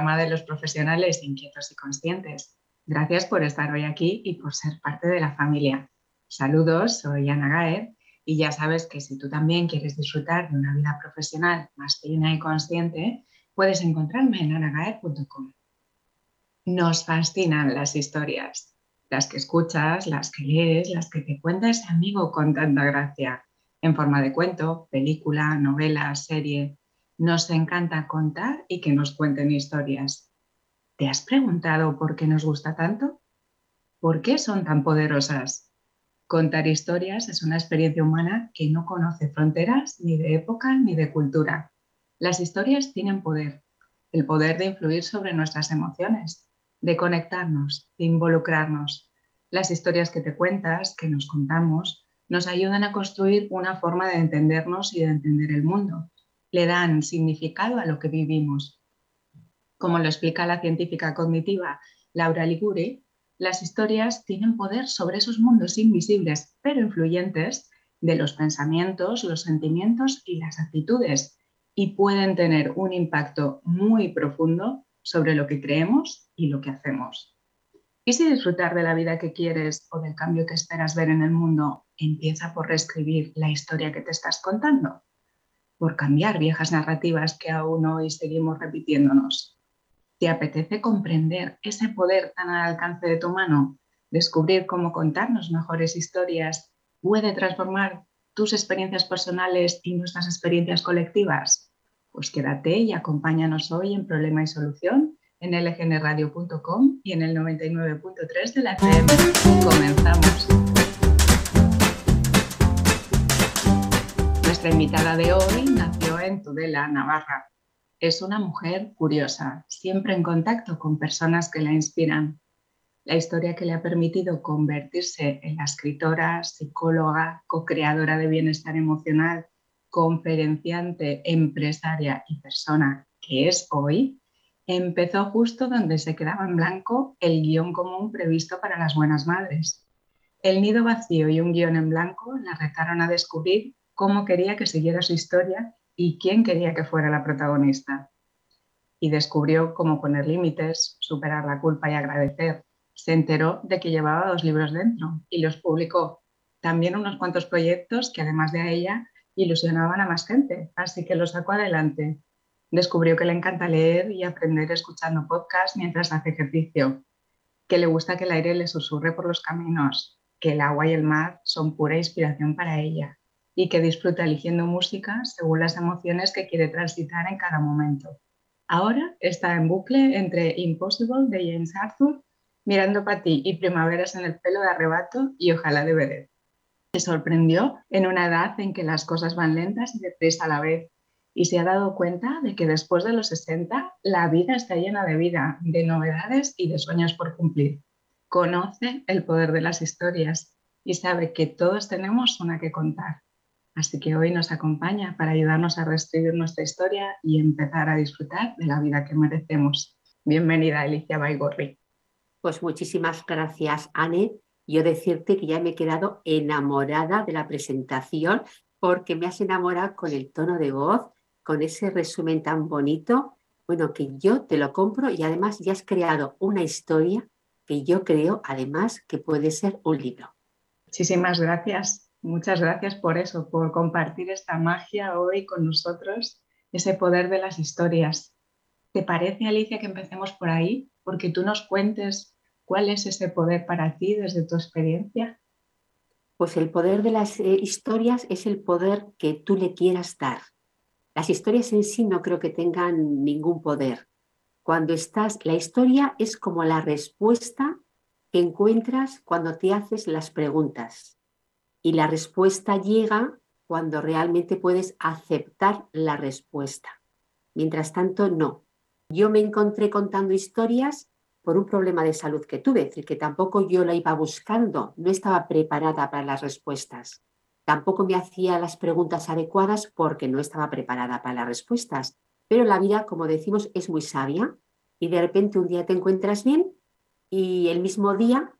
programa de los profesionales inquietos y conscientes. Gracias por estar hoy aquí y por ser parte de la familia. Saludos, soy Ana Gaer y ya sabes que si tú también quieres disfrutar de una vida profesional más plena y consciente, puedes encontrarme en anagaer.com. Nos fascinan las historias, las que escuchas, las que lees, las que te cuenta ese amigo con tanta gracia, en forma de cuento, película, novela, serie. Nos encanta contar y que nos cuenten historias. ¿Te has preguntado por qué nos gusta tanto? ¿Por qué son tan poderosas? Contar historias es una experiencia humana que no conoce fronteras ni de época ni de cultura. Las historias tienen poder, el poder de influir sobre nuestras emociones, de conectarnos, de involucrarnos. Las historias que te cuentas, que nos contamos, nos ayudan a construir una forma de entendernos y de entender el mundo le dan significado a lo que vivimos. Como lo explica la científica cognitiva Laura Liguri, las historias tienen poder sobre esos mundos invisibles pero influyentes de los pensamientos, los sentimientos y las actitudes y pueden tener un impacto muy profundo sobre lo que creemos y lo que hacemos. ¿Y si disfrutar de la vida que quieres o del cambio que esperas ver en el mundo empieza por reescribir la historia que te estás contando? Por cambiar viejas narrativas que aún hoy seguimos repitiéndonos. ¿Te apetece comprender ese poder tan al alcance de tu mano? Descubrir cómo contarnos mejores historias puede transformar tus experiencias personales y nuestras experiencias colectivas. Pues quédate y acompáñanos hoy en Problema y Solución en lgnradio.com y en el 99.3 de la FM. Comenzamos. Nuestra invitada de hoy nació en Tudela, Navarra. Es una mujer curiosa, siempre en contacto con personas que la inspiran. La historia que le ha permitido convertirse en la escritora, psicóloga, co-creadora de bienestar emocional, conferenciante, empresaria y persona que es hoy, empezó justo donde se quedaba en blanco el guion común previsto para las buenas madres. El nido vacío y un guion en blanco la retaron a descubrir cómo quería que siguiera su historia y quién quería que fuera la protagonista. Y descubrió cómo poner límites, superar la culpa y agradecer. Se enteró de que llevaba dos libros dentro y los publicó. También unos cuantos proyectos que además de a ella ilusionaban a más gente, así que los sacó adelante. Descubrió que le encanta leer y aprender escuchando podcasts mientras hace ejercicio, que le gusta que el aire le susurre por los caminos, que el agua y el mar son pura inspiración para ella y que disfruta eligiendo música según las emociones que quiere transitar en cada momento. Ahora está en bucle entre Impossible de James Arthur, Mirando para ti y Primaveras en el pelo de arrebato y Ojalá de Beret. Se sorprendió en una edad en que las cosas van lentas y deprisa a la vez y se ha dado cuenta de que después de los 60 la vida está llena de vida, de novedades y de sueños por cumplir. Conoce el poder de las historias y sabe que todos tenemos una que contar Así que hoy nos acompaña para ayudarnos a reescribir nuestra historia y empezar a disfrutar de la vida que merecemos. Bienvenida, Alicia Baigorri. Pues muchísimas gracias, Anne. Yo decirte que ya me he quedado enamorada de la presentación porque me has enamorado con el tono de voz, con ese resumen tan bonito. Bueno, que yo te lo compro y además ya has creado una historia que yo creo además que puede ser un libro. Muchísimas gracias. Muchas gracias por eso, por compartir esta magia hoy con nosotros, ese poder de las historias. ¿Te parece, Alicia, que empecemos por ahí? Porque tú nos cuentes cuál es ese poder para ti desde tu experiencia. Pues el poder de las eh, historias es el poder que tú le quieras dar. Las historias en sí no creo que tengan ningún poder. Cuando estás, la historia es como la respuesta que encuentras cuando te haces las preguntas. Y la respuesta llega cuando realmente puedes aceptar la respuesta. Mientras tanto, no. Yo me encontré contando historias por un problema de salud que tuve, es decir, que tampoco yo la iba buscando, no estaba preparada para las respuestas. Tampoco me hacía las preguntas adecuadas porque no estaba preparada para las respuestas. Pero la vida, como decimos, es muy sabia y de repente un día te encuentras bien y el mismo día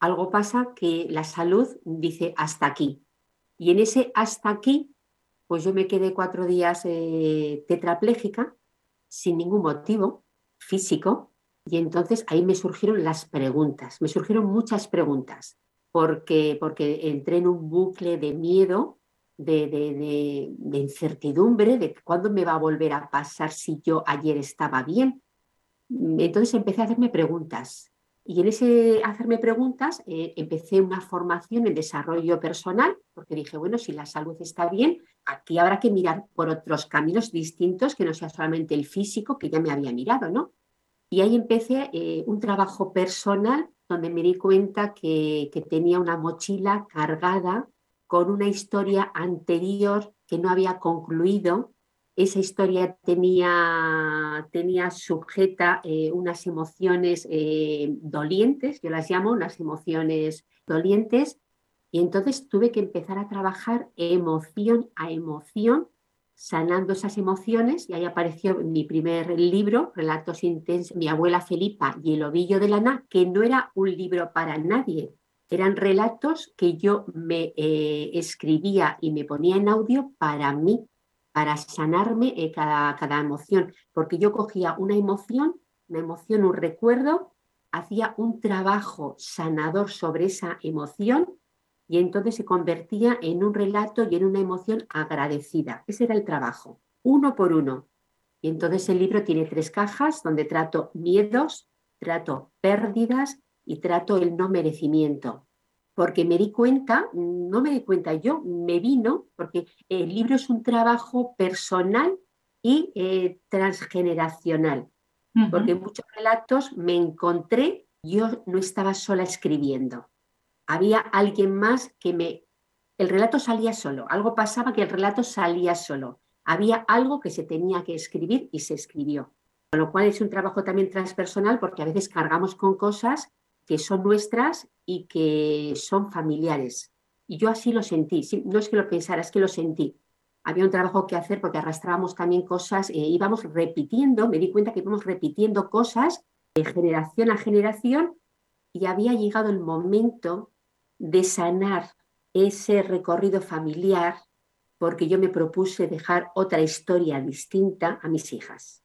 algo pasa que la salud dice hasta aquí. Y en ese hasta aquí, pues yo me quedé cuatro días eh, tetrapléjica sin ningún motivo. físico y entonces ahí me surgieron las preguntas, me surgieron muchas preguntas, porque, porque entré en un bucle de miedo, de, de, de, incertidumbre, de cuándo me va a volver a pasar si yo ayer estaba bien. Entonces empecé a hacerme preguntas. Y en ese hacerme preguntas eh, empecé una formación en desarrollo personal, porque dije, bueno, si la salud está bien, aquí habrá que mirar por otros caminos distintos que no sea solamente el físico, que ya me había mirado, ¿no? Y ahí empecé eh, un trabajo personal donde me di cuenta que, que tenía una mochila cargada con una historia anterior que no había concluido. Esa historia tenía, tenía sujeta eh, unas emociones eh, dolientes, yo las llamo unas emociones dolientes, y entonces tuve que empezar a trabajar emoción a emoción sanando esas emociones y ahí apareció mi primer libro, Relatos Intensos, mi abuela Felipa y el ovillo de lana, que no era un libro para nadie, eran relatos que yo me eh, escribía y me ponía en audio para mí, para sanarme eh, cada, cada emoción, porque yo cogía una emoción, una emoción, un recuerdo, hacía un trabajo sanador sobre esa emoción y entonces se convertía en un relato y en una emoción agradecida. Ese era el trabajo, uno por uno. Y entonces el libro tiene tres cajas donde trato miedos, trato pérdidas y trato el no merecimiento. Porque me di cuenta, no me di cuenta yo, me vino, porque el libro es un trabajo personal y eh, transgeneracional. Porque en muchos relatos me encontré, yo no estaba sola escribiendo había alguien más que me... El relato salía solo, algo pasaba que el relato salía solo. Había algo que se tenía que escribir y se escribió. Con lo cual es un trabajo también transpersonal porque a veces cargamos con cosas que son nuestras y que son familiares. Y yo así lo sentí, no es que lo pensara, es que lo sentí. Había un trabajo que hacer porque arrastrábamos también cosas, eh, íbamos repitiendo, me di cuenta que íbamos repitiendo cosas de generación a generación y había llegado el momento de sanar ese recorrido familiar porque yo me propuse dejar otra historia distinta a mis hijas.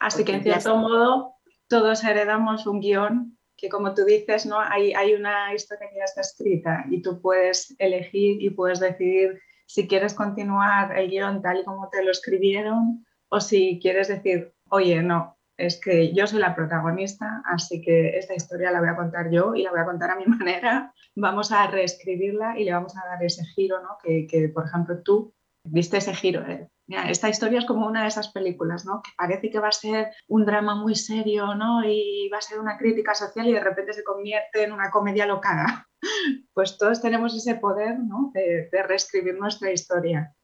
Así que en cierto modo todos heredamos un guion que como tú dices, ¿no? Hay, hay una historia que ya está escrita y tú puedes elegir y puedes decidir si quieres continuar el guion tal y como te lo escribieron o si quieres decir, oye, no, es que yo soy la protagonista, así que esta historia la voy a contar yo y la voy a contar a mi manera. Vamos a reescribirla y le vamos a dar ese giro, ¿no? Que, por ejemplo, tú viste ese giro. ¿eh? Esta historia es como una de esas películas, ¿no? Que parece que va a ser un drama muy serio, ¿no? Y va a ser una crítica social y de repente se convierte en una comedia locada. Pues todos tenemos ese poder, ¿no? De, reescribir nuestra historia.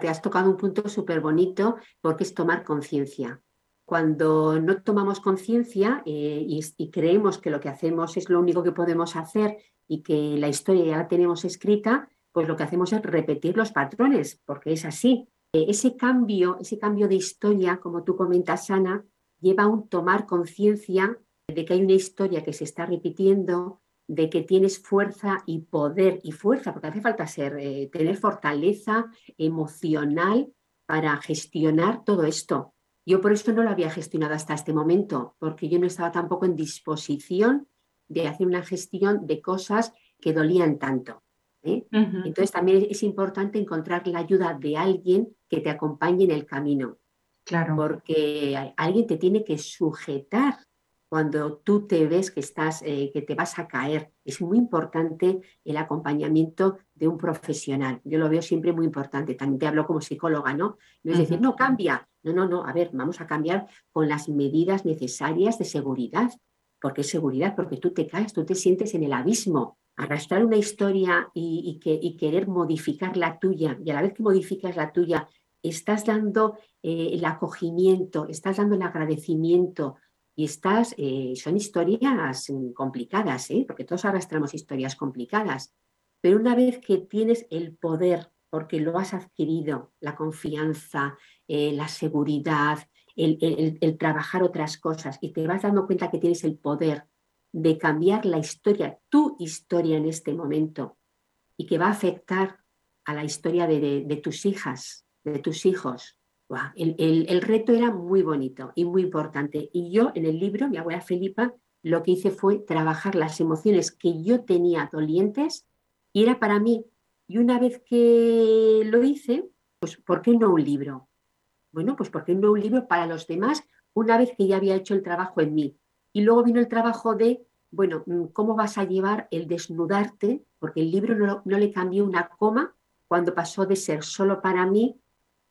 te has tocado un punto súper bonito porque es tomar conciencia cuando no tomamos conciencia eh, y, creemos que lo que hacemos es lo único que podemos hacer y que la historia ya la tenemos escrita, pues lo que hacemos es repetir los patrones, porque es así. Ese cambio, ese cambio de historia, como tú comentas, Ana, lleva a un tomar conciencia de que hay una historia que se está repitiendo, de que tienes fuerza y poder y fuerza, porque hace falta ser, eh, tener fortaleza emocional para gestionar todo esto. Yo por eso no lo había gestionado hasta este momento, porque yo no estaba tampoco en disposición de hacer una gestión de cosas que dolían tanto. ¿Eh? Entonces también es importante encontrar la ayuda de alguien que te acompañe en el camino. Claro. Porque alguien te tiene que sujetar cuando tú te ves que estás, eh, que te vas a caer. Es muy importante el acompañamiento de un profesional. Yo lo veo siempre muy importante. También te hablo como psicóloga, ¿no? No es decir, no cambia. No, no, no. A ver, vamos a cambiar con las medidas necesarias de seguridad. ¿Por qué seguridad? Porque tú te caes, tú te sientes en el abismo. Arrastrar una historia y, que, y querer modificar la tuya, y a la vez que modificas la tuya, estás dando eh, el acogimiento, estás dando el agradecimiento, y estas eh, son historias mm, complicadas, ¿eh? porque todos arrastramos historias complicadas. Pero una vez que tienes el poder, porque lo has adquirido, la confianza, la seguridad, el, trabajar otras cosas, y te vas dando cuenta que tienes el poder de cambiar la historia, tu historia en este momento, y que va a afectar a la historia de, tus hijas, de tus hijos, el, reto era muy bonito y muy importante. Y yo en el libro, mi abuela Felipa, lo que hice fue trabajar las emociones que yo tenía dolientes y era para mí. Y una vez que lo hice, pues ¿por qué no un libro? Bueno, pues ¿por qué no un libro para los demás una vez que ya había hecho el trabajo en mí? Y luego vino el trabajo de, bueno, mm, ¿cómo vas a llevar el desnudarte? Porque el libro no, no le cambió una coma cuando pasó de ser solo para mí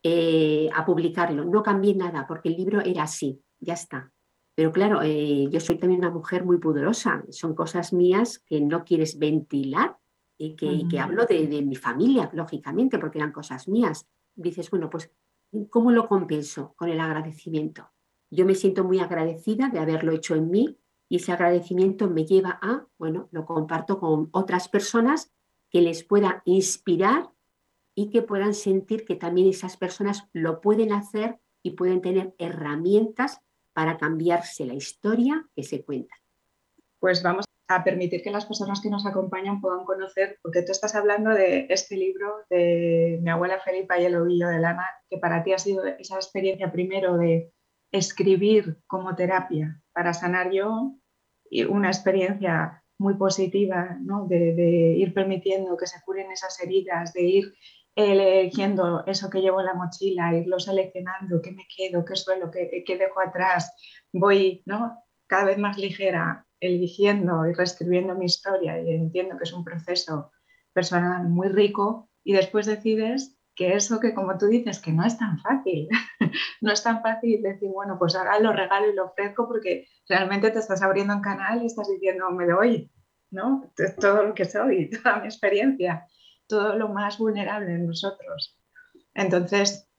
eh, a publicarlo. No cambié nada porque el libro era así, ya está. Pero claro, eh, yo soy también una mujer muy pudorosa. Son cosas mías que no quieres ventilar y que, hablo de, de, mi familia, lógicamente, porque eran cosas mías. Dices, bueno, pues, ¿cómo lo compenso con el agradecimiento? Yo me siento muy agradecida de haberlo hecho en mí y ese agradecimiento me lleva a, bueno, lo comparto con otras personas que les pueda inspirar y que puedan sentir que también esas personas lo pueden hacer y pueden tener herramientas para cambiarse la historia que se cuenta. Pues vamos a permitir que las personas que nos acompañan puedan conocer, porque tú estás hablando de este libro de mi abuela Felipa y el ovillo de lana, que para ti ha sido esa experiencia primero de escribir como terapia para sanar yo, una experiencia muy positiva, ¿no? de, de ir permitiendo que se curen esas heridas, de ir eligiendo eso que llevo en la mochila, irlo seleccionando, qué me quedo, qué suelo, qué, qué dejo atrás, voy ¿no? cada vez más ligera, eligiendo y reescribiendo mi historia y entiendo que es un proceso personal muy rico y después decides que eso que como tú dices que no es tan fácil, no es tan fácil decir, bueno, pues ahora lo regalo y lo ofrezco porque realmente te estás abriendo un canal y estás diciendo, me doy, ¿no? Todo lo que soy, toda mi experiencia todo lo más vulnerable en nosotros. Entonces,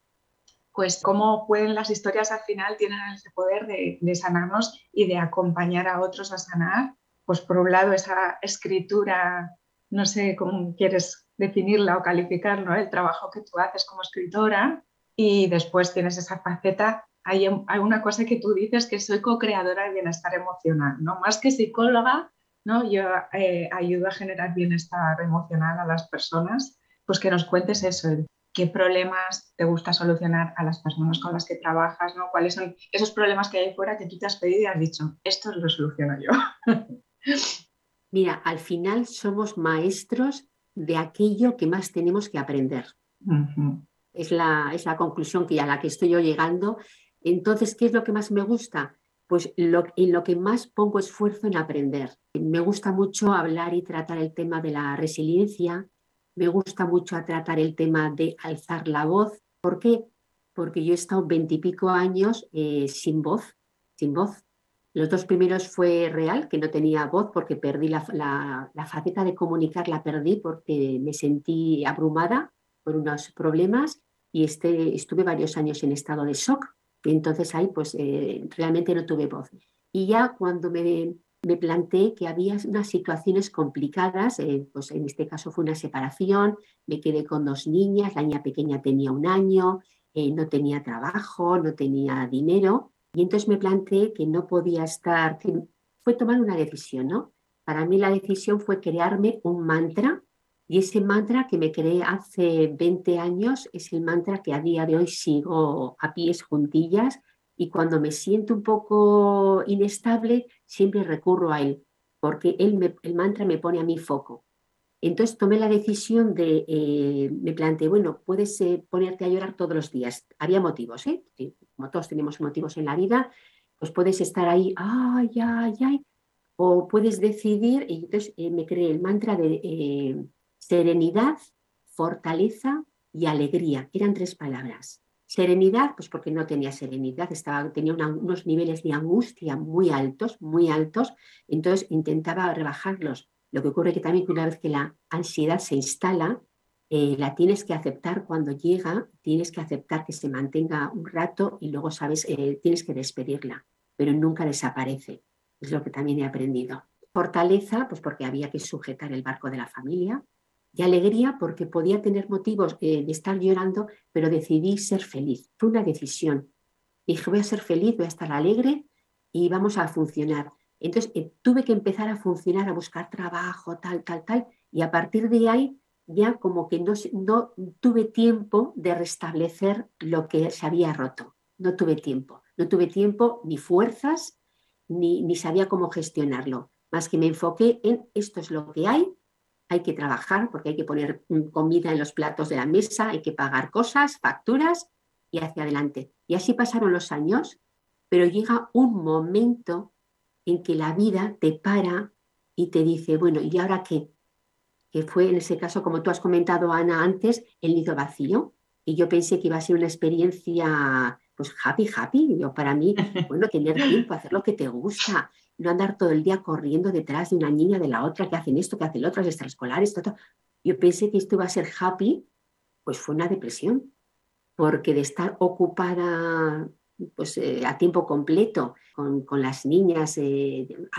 pues cómo pueden las historias al final tienen ese poder de, sanarnos y de acompañar a otros a sanar. Pues por un lado esa escritura, no sé cómo quieres definirla o calificarlo, el trabajo que tú haces como escritora y después tienes esa faceta. Hay, hay una cosa que tú dices que soy co-creadora de bienestar emocional, ¿no? Más que psicóloga, ¿no? Yo eh, ayudo a generar bienestar emocional a las personas, pues que nos cuentes eso, qué problemas te gusta solucionar a las personas con las que trabajas, ¿no? ¿Cuáles son esos problemas que hay fuera que tú te has pedido y has dicho, esto lo soluciono yo? Mira, al final somos maestros de aquello que más tenemos que aprender. es, la, es la conclusión que a la que estoy yo llegando. Entonces, ¿qué es lo que más me gusta? pues lo, en lo que más pongo esfuerzo en aprender. Me gusta mucho hablar y tratar el tema de la resiliencia, me gusta mucho tratar el tema de alzar la voz. ¿Por qué? Porque yo he estado veintipico años eh, sin voz, sin voz. Los dos primeros fue real, que no tenía voz porque perdí la, la faceta de comunicar, la perdí porque me sentí abrumada por unos problemas y este, estuve varios años en estado de shock entonces ahí pues eh, realmente no tuve voz. Y ya cuando me, me planteé que había unas situaciones complicadas, eh, pues en este caso fue una separación, me quedé con dos niñas, la niña pequeña tenía un año, eh, no tenía trabajo, no tenía dinero, y entonces me planteé que no podía estar, fue tomar una decisión, ¿no? Para mí la decisión fue crearme un mantra y ese mantra que me creé hace 20 años es el mantra que a día de hoy sigo a pies juntillas y cuando me siento un poco inestable siempre recurro a él porque él el mantra me pone a mi foco. Entonces tomé la decisión de, eh, me planteé, bueno, puedes eh, ponerte a llorar todos los días. Había motivos, ¿eh? Como todos tenemos motivos en la vida, pues puedes estar ahí, ay, ay, ay, o puedes decidir, y entonces eh, me creé el mantra de Serenidad, fortaleza y alegría. Eran tres palabras. Serenidad, pues porque no tenía serenidad, estaba, tenía unos niveles de angustia muy altos, muy altos, entonces intentaba rebajarlos. Lo que ocurre que también una vez que la ansiedad se instala, eh, la tienes que aceptar cuando llega, tienes que aceptar que se mantenga un rato y luego sabes, eh, tienes que despedirla, pero nunca desaparece. Es lo que también he aprendido. Fortaleza, pues porque había que sujetar el barco de la familia, y alegría porque podía tener motivos eh, de estar llorando, pero decidí ser feliz. Fue una decisión. Dije, voy a ser feliz, voy a estar alegre y vamos a funcionar. Entonces eh, tuve que empezar a funcionar, a buscar trabajo, tal, tal, tal, y a partir de ahí ya como que no, no tuve tiempo de restablecer lo que se había roto. No tuve tiempo. No tuve tiempo ni fuerzas, ni, ni sabía cómo gestionarlo. Más que me enfoqué en esto es lo que hay, hay que trabajar porque hay que poner comida en los platos de la mesa, hay que pagar cosas, facturas y hacia adelante. Y así pasaron los años, pero llega un momento en que la vida te para y te dice, bueno, ¿y ahora qué? Que fue en ese caso, como tú has comentado, Ana, antes, el nido vacío. Y yo pensé que iba a ser una experiencia, pues happy, happy. Yo para mí, bueno, tener tiempo, hacer lo que te gusta, no andar todo el día corriendo detrás de una niña, de la otra, que hacen esto, que hacen lo otro, extraescolares, todo. Yo pensé que esto iba a ser happy, pues fue una depresión, porque de estar ocupada pues, eh, a tiempo completo con, con las niñas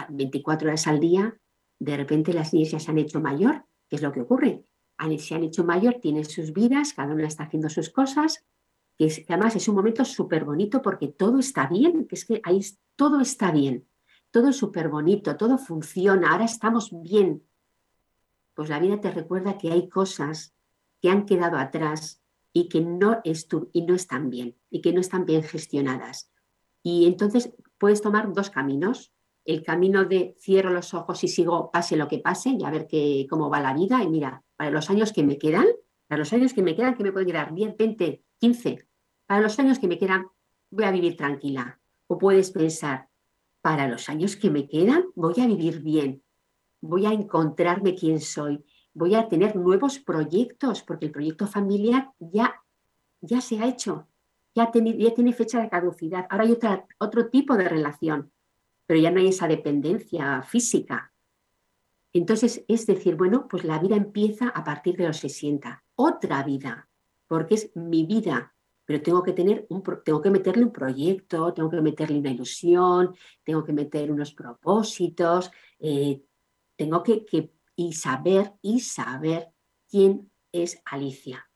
24 eh, horas al día, de repente las niñas ya se han hecho mayor, ¿qué es lo que ocurre? Se han hecho mayor, tienen sus vidas, cada una está haciendo sus cosas, que, además es un momento súper bonito porque todo está bien, que es que ahí todo está bien todo es súper bonito, todo funciona, ahora estamos bien. Pues la vida te recuerda que hay cosas que han quedado atrás y que no, y no están bien, y que no están bien gestionadas. Y entonces puedes tomar dos caminos. El camino de cierro los ojos y sigo pase lo que pase y a ver qué, cómo va la vida. Y mira, para los años que me quedan, para los años que me quedan, que me pueden quedar 10, 20, 15, para los años que me quedan, voy a vivir tranquila. O puedes pensar, para los años que me quedan voy a vivir bien, voy a encontrarme quién soy, voy a tener nuevos proyectos, porque el proyecto familiar ya, ya se ha hecho, ya, ya tiene fecha de caducidad. Ahora hay otra, otro tipo de relación, pero ya no hay esa dependencia física. Entonces, es decir, bueno, pues la vida empieza a partir de los 60, otra vida, porque es mi vida, pero tengo que tener un, tengo que meterle un proyecto, tengo que meterle una ilusión, tengo que meter unos propósitos, eh, tengo que, y saber y saber quién es Alicia.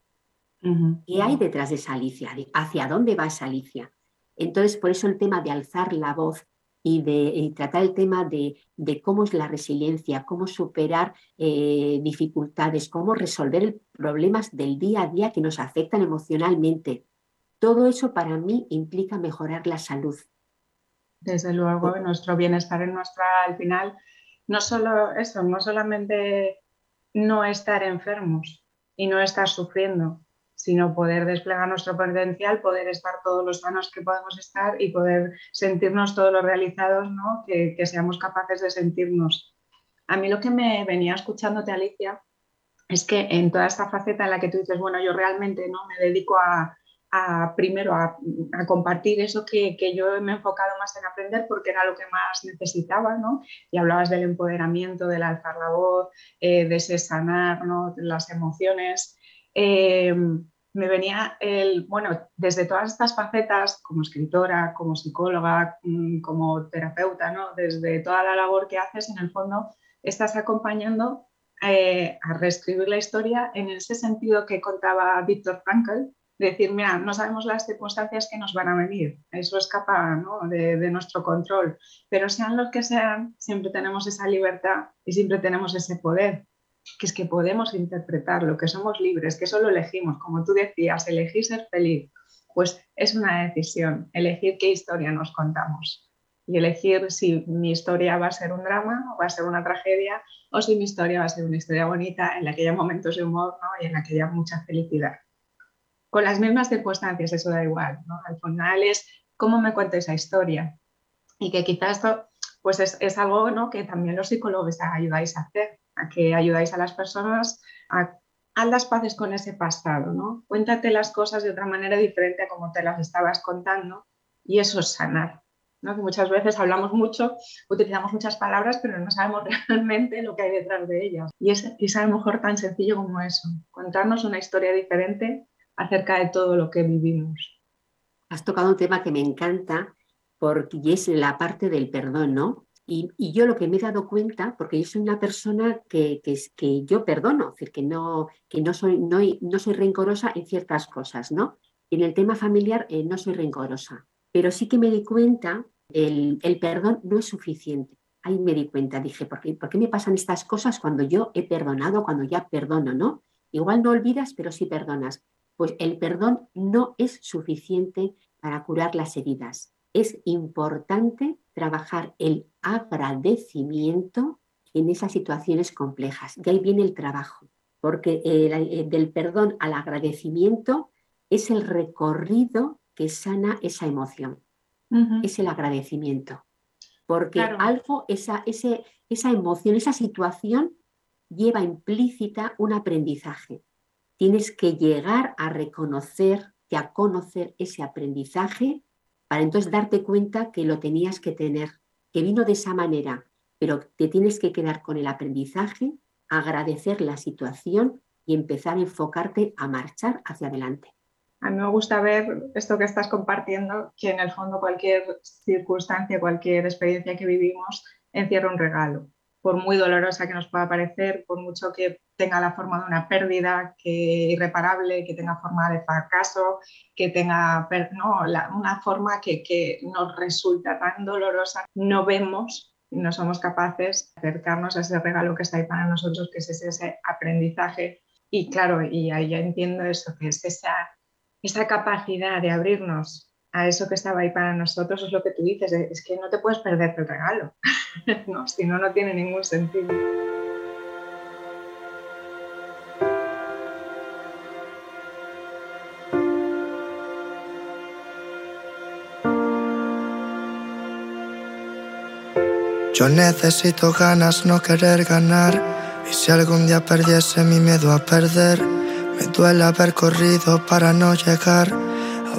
¿Qué hay detrás de esa Alicia? ¿Hacia dónde va esa Alicia? Entonces, por eso el tema de alzar la voz y de tratar el tema de, cómo es la resiliencia, cómo superar eh, dificultades, cómo resolver problemas del día a día que nos afectan emocionalmente, todo eso para mí implica mejorar la salud. Desde luego, nuestro bienestar en nuestra, al final, no solo eso, no solamente no estar enfermos y no estar sufriendo, sino poder desplegar nuestro potencial, poder estar todos los sanos que podemos estar y poder sentirnos todos los realizados ¿no? que, que seamos capaces de sentirnos. A mí lo que me venía escuchándote, Alicia, es que en toda esta faceta en la que tú dices, bueno, yo realmente no me dedico a, primero a, compartir eso que, yo me he enfocado más en aprender porque era lo que más necesitaba, ¿no? Y hablabas del empoderamiento, del alzar la voz, eh, de sanar las emociones. Eh, me venía el, bueno, desde todas estas facetas, como escritora, como psicóloga, mm, como terapeuta, ¿no? Desde toda la labor que haces, en el fondo, estás acompañando eh, a reescribir la historia en ese sentido que contaba Víctor Frankl, decir, mira, no sabemos las circunstancias que nos van a venir, eso escapa de, de, nuestro control, pero sean los que sean, siempre tenemos esa libertad y siempre tenemos ese poder, que es que podemos interpretarlo, que somos libres, que eso lo elegimos, como tú decías, elegir ser feliz, pues es una decisión, elegir qué historia nos contamos y elegir si mi historia va a ser un drama o va a ser una tragedia o si mi historia va a ser una historia bonita en la que haya momentos de humor y en la que haya mucha felicidad con las mismas circunstancias, eso da igual. ¿no? Al final es cómo me cuento esa historia. Y que quizás esto pues es, algo ¿no? que también los psicólogos ayudáis a hacer, a que ayudáis a las personas a, a las paces con ese pasado. ¿no? Cuéntate las cosas de otra manera diferente a como te las estabas contando y eso es sanar. ¿no? Que muchas veces hablamos mucho, utilizamos muchas palabras, pero no sabemos realmente lo que hay detrás de ellas. Y es, es a lo mejor tan sencillo como eso, contarnos una historia diferente acerca de todo lo que vivimos. Has tocado un tema que me encanta porque es la parte del perdón, ¿no? Y, yo lo que me he dado cuenta, porque yo soy una persona que, que, yo perdono, decir, que, no, que no, soy, no, no soy rencorosa en ciertas cosas, ¿no? En el tema familiar eh, no soy rencorosa, pero sí que me di cuenta, el, el perdón no es suficiente. Ahí me di cuenta, dije, ¿por qué, ¿por qué me pasan estas cosas cuando yo he perdonado, cuando ya perdono, ¿no? Igual no olvidas, pero sí perdonas. Pues el perdón no es suficiente para curar las heridas. Es importante trabajar el agradecimiento en esas situaciones complejas. Y ahí viene el trabajo, porque eh, del perdón al agradecimiento es el recorrido que sana esa emoción, es el agradecimiento. Porque algo, esa, esa emoción, esa situación lleva implícita un aprendizaje. Tienes que llegar a reconocer y a conocer ese aprendizaje para entonces darte cuenta que lo tenías que tener, que vino de esa manera, pero te tienes que quedar con el aprendizaje, agradecer la situación y empezar a enfocarte a marchar hacia adelante. A mí me gusta ver esto que estás compartiendo, que en el fondo cualquier circunstancia, cualquier experiencia que vivimos encierra un regalo por muy dolorosa que nos pueda parecer, por mucho que tenga la forma de una pérdida que, irreparable, que tenga forma de fracaso, que tenga no, una forma que, que nos resulta tan dolorosa, no vemos y no somos capaces de acercarnos a ese regalo que está ahí para nosotros, que es ese aprendizaje. Y claro, y ahí ya entiendo eso, que es esa, esa capacidad de abrirnos a eso que estaba ahí para nosotros es lo que tú dices, es que no te puedes perder el regalo, no, si no, no tiene ningún sentido. Yo necesito ganas, no querer ganar. Y si algún día perdiese mi miedo a perder, me duele haber corrido para no llegar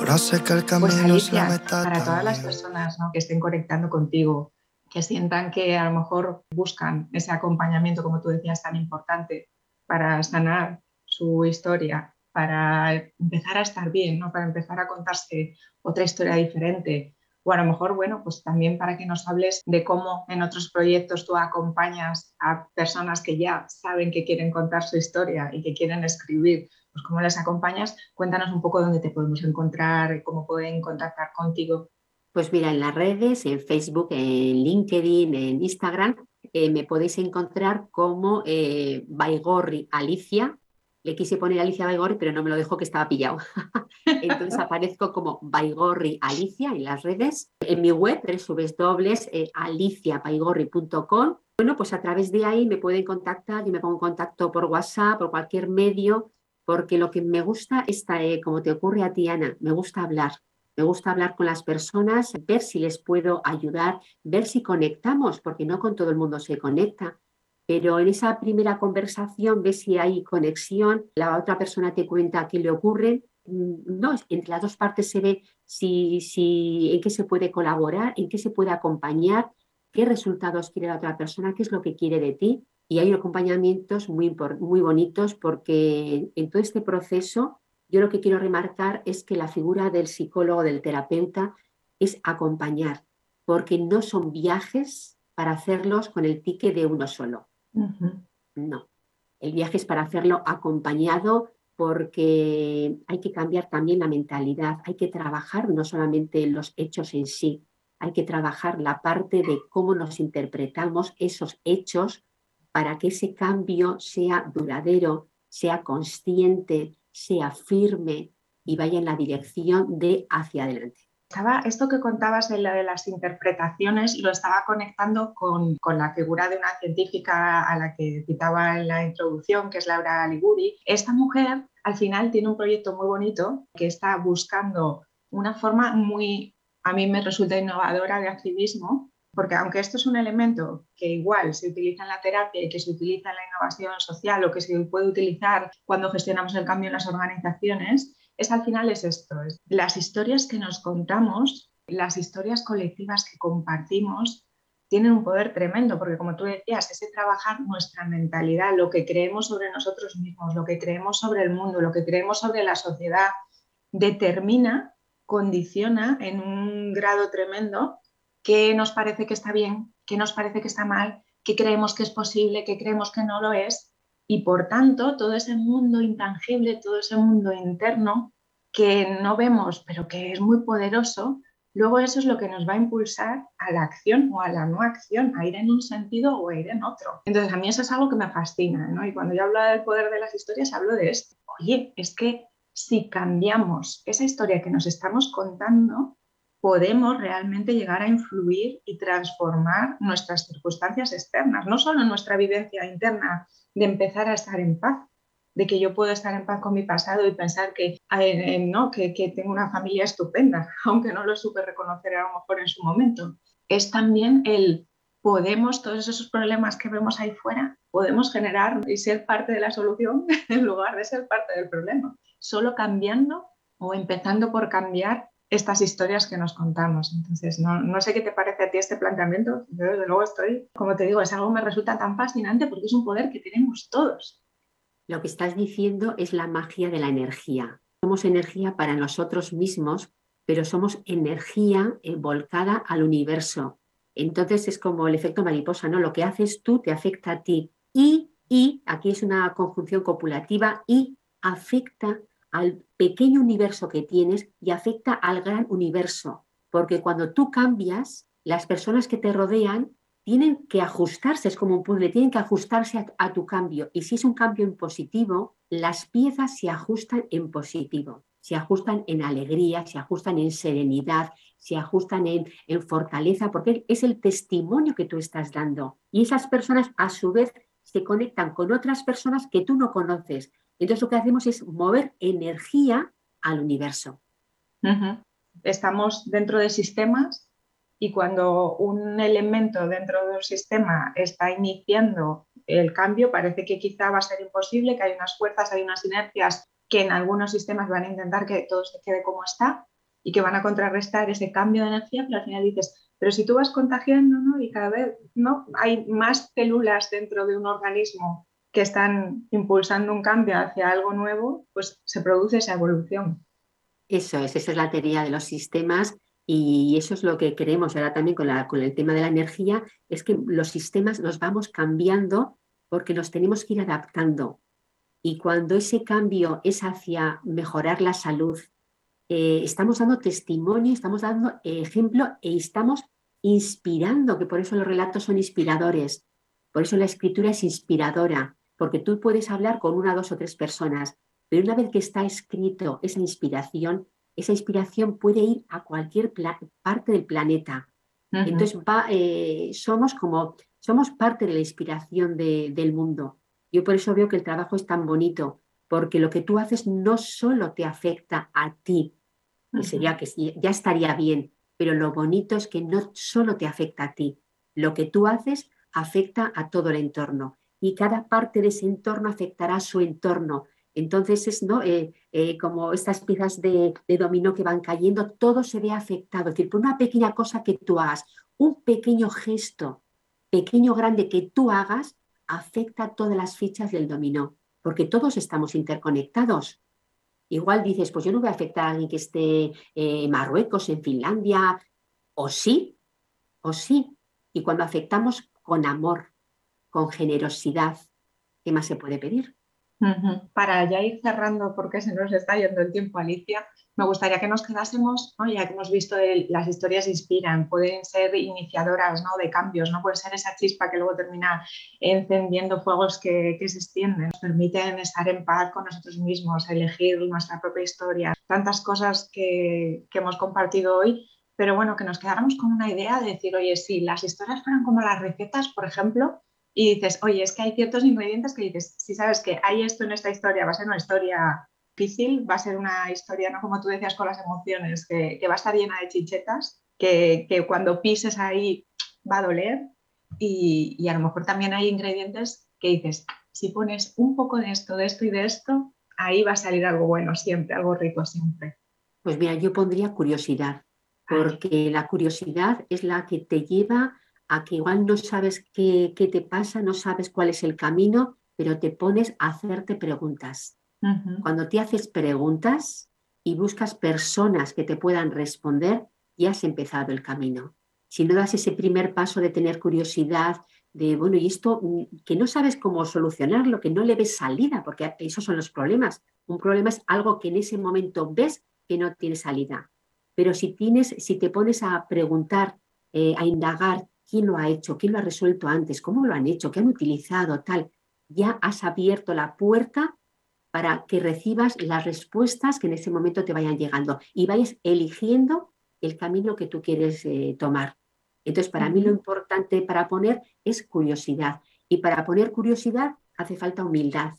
pues Alicia, para todas las personas que estén conectando contigo, que sientan que a lo mejor buscan ese acompañamiento, como tú decías, tan importante para sanar su historia, para empezar a estar bien, ¿no? para empezar a contarse otra historia diferente. O a lo mejor, bueno, pues también para que nos hables de cómo en otros proyectos tú acompañas a personas que ya saben que quieren contar su historia y que quieren escribir pues, cómo las acompañas. Cuéntanos un poco dónde te podemos encontrar, cómo pueden contactar contigo. Pues mira, en las redes, en Facebook, en LinkedIn, en Instagram, eh, me podéis encontrar como eh, Baigorri Alicia. Le quise poner Alicia Baigorri, pero no me lo dejó que estaba pillado. Entonces aparezco como Baigorri Alicia en las redes. En mi web, www.aliciabaigorri.com. Bueno, pues a través de ahí me pueden contactar, y me pongo en contacto por WhatsApp, por cualquier medio porque lo que me gusta es, eh, como te ocurre a ti, Ana, me gusta hablar. Me gusta hablar con las personas, ver si les puedo ayudar, ver si conectamos, porque no con todo el mundo se conecta. Pero en esa primera conversación ves si hay conexión, la otra persona te cuenta qué le ocurre. Mm, no, entre las dos partes se ve si, si, en qué se puede colaborar, en qué se puede acompañar, qué resultados quiere la otra persona, qué es lo que quiere de ti y hay acompañamientos muy, muy bonitos porque en todo este proceso yo lo que quiero remarcar es que la figura del psicólogo, del terapeuta, es acompañar, porque no son viajes para hacerlos con el tique de uno solo. No, el viaje es para hacerlo acompañado porque hay que cambiar también la mentalidad, hay que trabajar no solamente los hechos en sí, hay que trabajar la parte de cómo nos interpretamos esos hechos para que ese cambio sea duradero, sea consciente, sea firme y vaya en la dirección de hacia adelante. Estaba, esto que contabas de, de las interpretaciones lo estaba conectando con, con, la figura de una científica a la que citaba en la introducción, que es Laura Liguri. Esta mujer al final tiene un proyecto muy bonito que está buscando una forma muy, a mí me resulta innovadora de activismo, porque aunque esto es un elemento que igual se utiliza en la terapia y que se utiliza en la innovación social o que se puede utilizar cuando gestionamos el cambio en las organizaciones, es al final es esto, las historias que nos contamos, las historias colectivas que compartimos, tienen un poder tremendo, porque como tú decías, ese trabajar nuestra mentalidad, lo que creemos sobre nosotros mismos, lo que creemos sobre el mundo, lo que creemos sobre la sociedad, determina, condiciona en un grado tremendo qué nos parece que está bien, qué nos parece que está mal, qué creemos que es posible, qué creemos que no lo es. Y por tanto, todo ese mundo intangible, todo ese mundo interno que no vemos, pero que es muy poderoso, luego eso es lo que nos va a impulsar a la acción o a la no acción, a ir en un sentido o a ir en otro. Entonces, a mí eso es algo que me fascina, ¿no? Y cuando yo hablo del poder de las historias, hablo de esto. Oye, es que si cambiamos esa historia que nos estamos contando, podemos realmente llegar a influir y transformar nuestras circunstancias externas, no solo nuestra vivencia interna de empezar a estar en paz, de que yo puedo estar en paz con mi pasado y pensar que, ¿no? que, que tengo una familia estupenda, aunque no lo supe reconocer a lo mejor en su momento. Es también el podemos, todos esos problemas que vemos ahí fuera, podemos generar y ser parte de la solución en lugar de ser parte del problema. Solo cambiando o empezando por cambiar estas historias que nos contamos. Entonces, no, no, sé qué te parece a ti este planteamiento. Yo, desde luego, estoy, como te digo, es algo que me resulta tan fascinante porque es un poder que tenemos todos. Lo que estás diciendo es la magia de la energía. Somos energía para nosotros mismos, pero somos energía volcada al universo. Entonces es como el efecto mariposa, ¿no? Lo que haces tú te afecta a ti. Y, y, aquí es una conjunción copulativa, y afecta al pequeño universo que tienes y afecta al gran universo. Porque cuando tú cambias, las personas que te rodean tienen que ajustarse, es como un puzzle, tienen que ajustarse a, tu cambio. Y si es un cambio en positivo, las piezas se ajustan en positivo, se ajustan en alegría, se ajustan en serenidad, se ajustan en, en fortaleza, porque es el testimonio que tú estás dando. Y esas personas a su vez se conectan con otras personas que tú no conoces. Entonces lo que hacemos es mover energía al universo. Estamos dentro de sistemas y cuando un elemento dentro de un sistema está iniciando el cambio, parece que quizá va a ser imposible, que hay unas fuerzas, hay unas inercias que en algunos sistemas van a intentar que todo se quede como está y que van a contrarrestar ese cambio de energía, pero al final dices, pero si tú vas contagiando ¿no? y cada vez ¿no? hay más células dentro de un organismo que están impulsando un cambio hacia algo nuevo, pues se produce esa evolución. Eso es, esa es la teoría de los sistemas y eso es lo que queremos ahora también con, el tema de la energía, es que los sistemas los vamos cambiando porque nos tenemos que ir adaptando. Y cuando ese cambio es hacia mejorar la salud, eh, estamos dando testimonio, estamos dando ejemplo e estamos inspirando, que por eso los relatos son inspiradores, por eso la escritura es inspiradora, porque tú puedes hablar con una, dos o tres personas, pero una vez que está escrito esa inspiración, esa inspiración puede ir a cualquier parte del planeta. Entonces eh, somos como, somos parte de la inspiración del mundo. Yo por eso veo que el trabajo es tan bonito, porque lo que tú haces no solo te afecta a ti, que sería que ya estaría bien, pero lo bonito es que no solo te afecta a ti, lo que tú haces afecta a todo el entorno y cada parte de ese entorno afectará a su entorno. Entonces es ¿no? Eh, eh, como estas piezas de, dominó que van cayendo, todo se ve afectado. Es decir, por una pequeña cosa que tú hagas, un pequeño gesto, pequeño grande que tú hagas, afecta a todas las fichas del dominó, porque todos estamos interconectados. Igual dices, pues yo no voy a afectar a alguien que esté eh, en Marruecos, en Finlandia, o sí, o sí. Y cuando afectamos con amor, con generosidad. ¿Qué más se puede pedir? Para ya ir cerrando, porque se nos está yendo el tiempo, Alicia, me gustaría que nos quedásemos, ya que hemos visto que las historias inspiran, pueden ser iniciadoras ¿no? de cambios, no puede ser esa chispa que luego termina encendiendo fuegos que, que, se extienden, nos permiten estar en paz con nosotros mismos, elegir nuestra propia historia, tantas cosas que, que hemos compartido hoy, pero bueno, que nos quedáramos con una idea de decir, oye, si las historias fueran como las recetas, por ejemplo, y dices, oye, es que hay ciertos ingredientes que dices, si sabes que hay esto en esta historia, va a ser una historia difícil, va a ser una historia, no como tú decías con las emociones, que, va a estar llena de chichetas, que, cuando pises ahí va a doler y, y, a lo mejor también hay ingredientes que dices, si pones un poco de esto, de esto y de esto, ahí va a salir algo bueno siempre, algo rico siempre. Pues mira, yo pondría curiosidad, porque la curiosidad es la que te lleva a que igual no sabes qué, te pasa, no sabes cuál es el camino, pero te pones a hacerte preguntas. Cuando te haces preguntas y buscas personas que te puedan responder, ya has empezado el camino. Si no das ese primer paso de tener curiosidad, de, bueno, y esto mm, que no sabes cómo solucionarlo, que no le ves salida, porque esos son los problemas. Un problema es algo que en ese momento ves que no tiene salida. Pero si tienes, si te pones a preguntar, eh, a indagar quién lo ha hecho, quién lo ha resuelto antes, cómo lo han hecho, qué han utilizado, tal, ya has abierto la puerta para que recibas las respuestas que en ese momento te vayan llegando y vayas eligiendo el camino que tú quieres eh, tomar. Entonces, para mí lo importante para poner es curiosidad. Y para poner curiosidad hace falta humildad,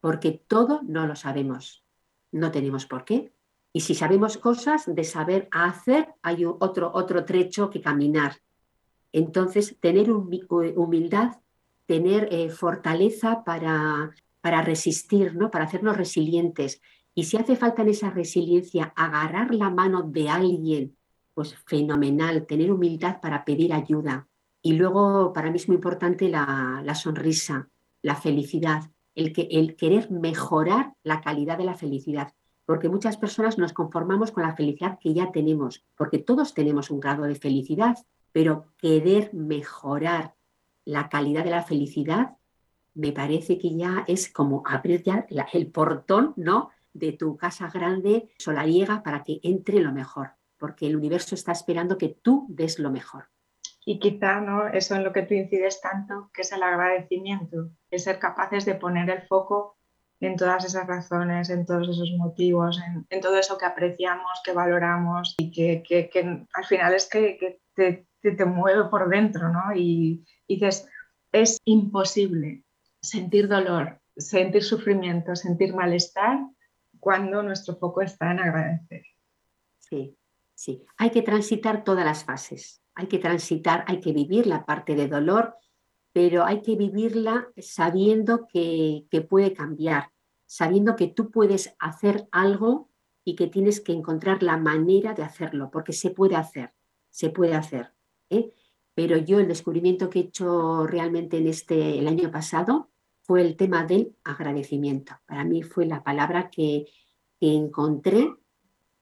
porque todo no lo sabemos. No tenemos por qué. Y si sabemos cosas, de saber hacer, hay otro, otro trecho que caminar. Entonces, tener humildad, tener eh, fortaleza para, para resistir, ¿no? para hacernos resilientes. Y si hace falta en esa resiliencia agarrar la mano de alguien, pues fenomenal, tener humildad para pedir ayuda. Y luego, para mí es muy importante la, la sonrisa, la felicidad, el, que, el querer mejorar la calidad de la felicidad. Porque muchas personas nos conformamos con la felicidad que ya tenemos, porque todos tenemos un grado de felicidad, pero querer mejorar la calidad de la felicidad me parece que ya es como abrir ya el portón, ¿no? de tu casa grande solariega para que entre lo mejor, porque el universo está esperando que tú des lo mejor. Y quizá ¿no? eso en lo que tú incides tanto, que es el agradecimiento, es ser capaces de poner el foco en todas esas razones, en todos esos motivos, en, todo eso que apreciamos, que valoramos y que, al final es que, te, te, mueve por dentro, ¿no? Y, y dices, es imposible sentir dolor, sentir sufrimiento, sentir malestar cuando nuestro foco está en agradecer. Sí, sí. Hay que transitar todas las fases. Hay que transitar, hay que vivir la parte de dolor, pero hay que vivirla sabiendo que, que puede cambiar, sabiendo que tú puedes hacer algo y que tienes que encontrar la manera de hacerlo, porque se puede hacer, se puede hacer. ¿Eh? Pero yo el descubrimiento que he hecho realmente en este el año pasado fue el tema del agradecimiento. Para mí fue la palabra que, encontré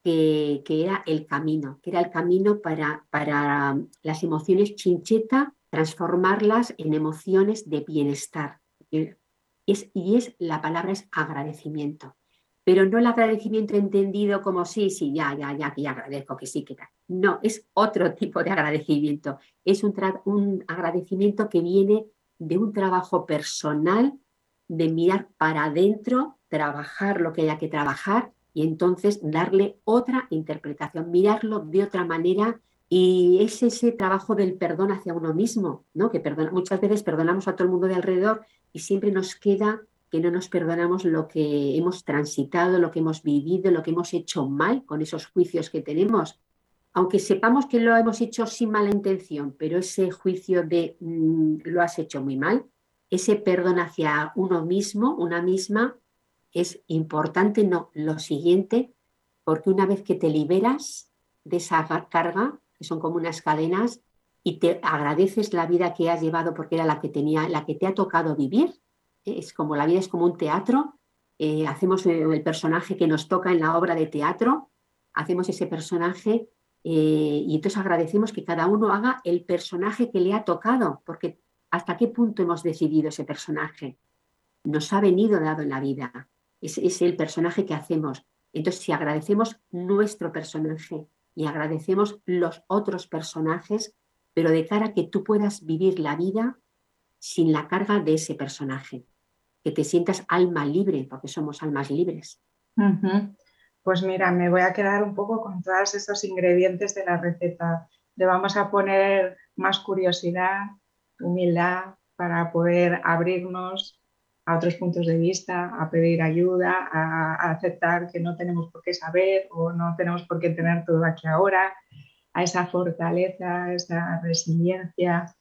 que, era el camino, que era el camino para, para las emociones chincheta, transformarlas en emociones de bienestar. Es, y es la palabra es agradecimiento, pero no el agradecimiento entendido como sí, sí, ya, ya, ya, que ya agradezco, que sí, que tal. No, es otro tipo de agradecimiento. Es un, un agradecimiento que viene de un trabajo personal, de mirar para adentro, trabajar lo que haya que trabajar y entonces darle otra interpretación, mirarlo de otra manera y es ese trabajo del perdón hacia uno mismo, ¿no? Que perdona, muchas veces perdonamos a todo el mundo de alrededor y siempre nos queda que no nos perdonamos lo que hemos transitado, lo que hemos vivido, lo que hemos hecho mal con esos juicios que tenemos aunque sepamos que lo hemos hecho sin mala intención, pero ese juicio de mm, lo has hecho muy mal, ese perdón hacia uno mismo, una misma, es importante. No, lo siguiente, porque una vez que te liberas de esa carga, que son como unas cadenas, y te agradeces la vida que has llevado porque era la que tenía, la que te ha tocado vivir, es como la vida es como un teatro, eh, hacemos el personaje que nos toca en la obra de teatro, hacemos ese personaje eh, y entonces agradecemos que cada uno haga el personaje que le ha tocado, porque hasta qué punto hemos decidido ese personaje. Nos ha venido dado en la vida. Es, es el personaje que hacemos. Entonces, si agradecemos nuestro personaje y agradecemos los otros personajes, pero de cara a que tú puedas vivir la vida sin la carga de ese personaje, que te sientas alma libre, porque somos almas libres. Pues mira, me voy a quedar un poco con todos esos ingredientes de la receta. Le vamos a poner más curiosidad, humildad, para poder abrirnos a otros puntos de vista, a pedir ayuda, a, aceptar que no tenemos por qué saber o no tenemos por qué tener todo aquí ahora, a esa fortaleza, esa resiliencia,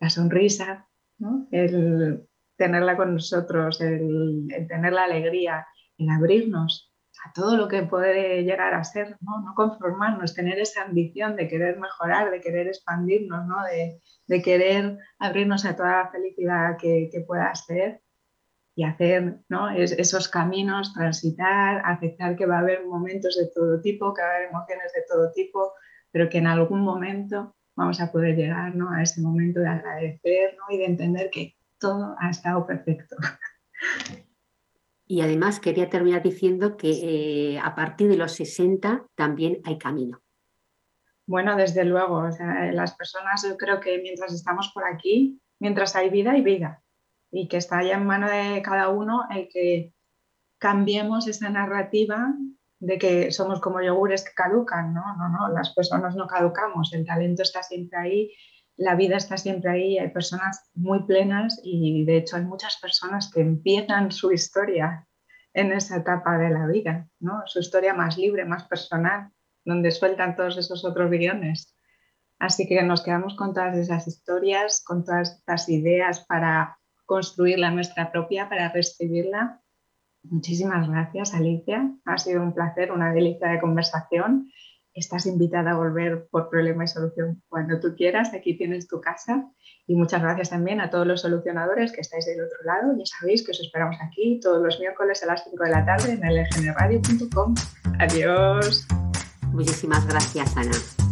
la sonrisa, el tenerla con nosotros, el tener la alegría, el abrirnos a todo lo que puede llegar a ser, ¿no? no conformarnos, tener esa ambición de querer mejorar, de querer expandirnos, ¿no? de, de querer abrirnos a toda la felicidad que, que pueda ser y hacer ¿no? esos caminos, transitar, aceptar que va a haber momentos de todo tipo, que va a haber emociones de todo tipo, pero que en algún momento vamos a poder llegar ¿no? a ese momento de agradecer ¿no? y de entender que todo ha estado perfecto. Y además quería terminar diciendo que eh, a partir de los 60 también hay camino. Bueno, desde luego, las personas yo creo que mientras estamos por aquí, mientras hay vida, hay vida. Y que está ya en mano de cada uno el que cambiemos esa narrativa de que somos como yogures que caducan, ¿no? No, no, las personas no caducamos, el talento está siempre ahí, la vida está siempre ahí, hay personas muy plenas y de hecho hay muchas personas que empiezan su historia en esa etapa de la vida, ¿no? Su historia más libre, más personal, donde sueltan todos esos otros guiones. Así que nos quedamos con todas esas historias, con todas estas ideas para construir la nuestra propia, para recibirla Muchísimas gracias, Alicia. Ha sido un placer, una delicia de conversación. Estás invitada a volver por problema y solución cuando tú quieras. Aquí tienes tu casa. Y muchas gracias también a todos los solucionadores que estáis del otro lado. Ya sabéis que os esperamos aquí todos los miércoles a las 5 de la tarde en lgnradio.com. Adiós. Muchísimas gracias, Ana.